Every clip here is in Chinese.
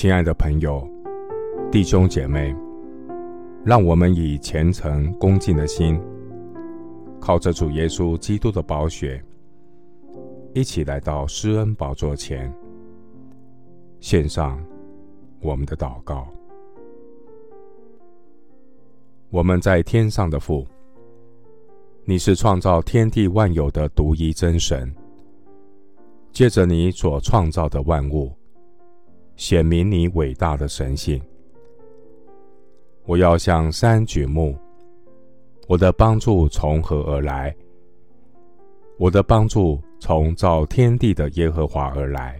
亲爱的朋友、弟兄姐妹，让我们以虔诚恭敬的心，靠着主耶稣基督的宝血，一起来到施恩宝座前，献上我们的祷告。我们在天上的父，你是创造天地万有的独一真神，借着你所创造的万物。显明你伟大的神性。我要向山举目，我的帮助从何而来？我的帮助从造天地的耶和华而来。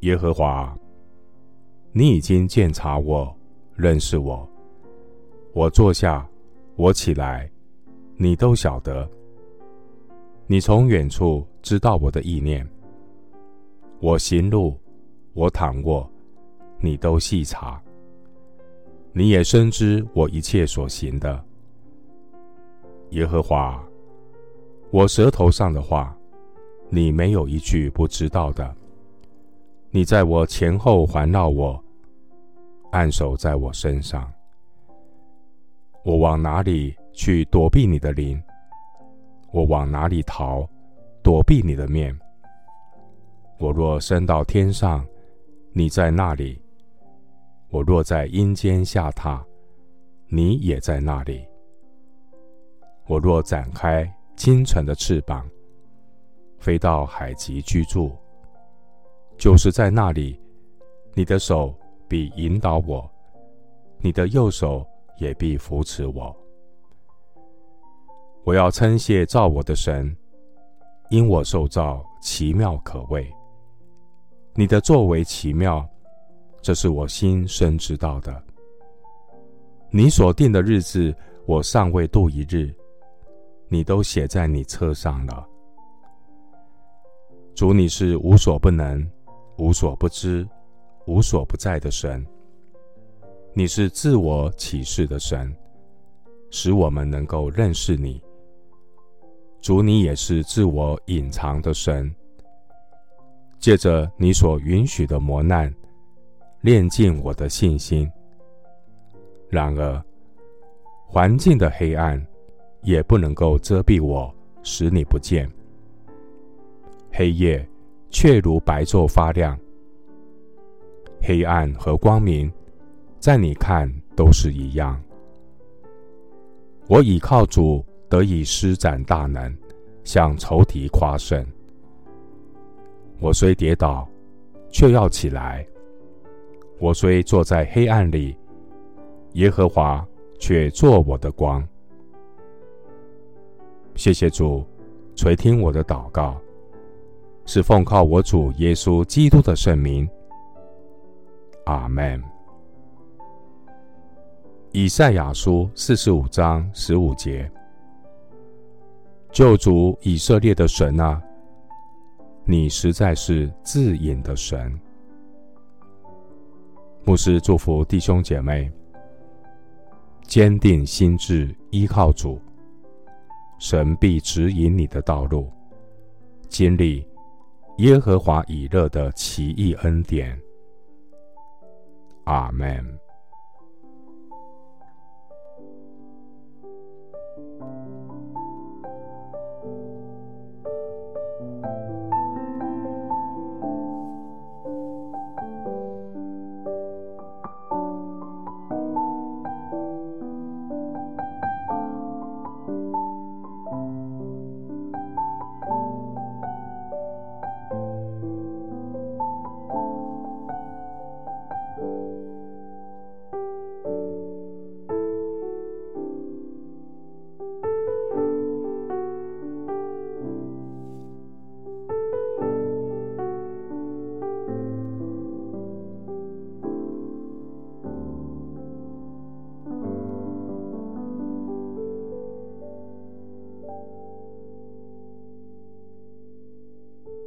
耶和华，你已经鉴察我，认识我。我坐下，我起来，你都晓得。你从远处知道我的意念。我行路。我躺卧，你都细察；你也深知我一切所行的。耶和华，我舌头上的话，你没有一句不知道的。你在我前后环绕我，按手在我身上。我往哪里去躲避你的灵？我往哪里逃，躲避你的面？我若升到天上，你在那里，我若在阴间下榻，你也在那里。我若展开清晨的翅膀，飞到海极居住，就是在那里，你的手必引导我，你的右手也必扶持我。我要称谢造我的神，因我受造奇妙可畏。你的作为奇妙，这是我心深知道的。你所定的日子，我尚未度一日，你都写在你册上了。主，你是无所不能、无所不知、无所不在的神。你是自我启示的神，使我们能够认识你。主，你也是自我隐藏的神。借着你所允许的磨难，练尽我的信心。然而，环境的黑暗也不能够遮蔽我，使你不见。黑夜却如白昼发亮，黑暗和光明，在你看都是一样。我倚靠主，得以施展大能，向仇敌夸胜。我虽跌倒，却要起来；我虽坐在黑暗里，耶和华却作我的光。谢谢主垂听我的祷告，是奉靠我主耶稣基督的圣名。阿门。以赛亚书四十五章十五节：救主以色列的神啊！你实在是自隐的神。牧师祝福弟兄姐妹，坚定心志依靠主，神必指引你的道路，经历耶和华以勒的奇异恩典。阿门。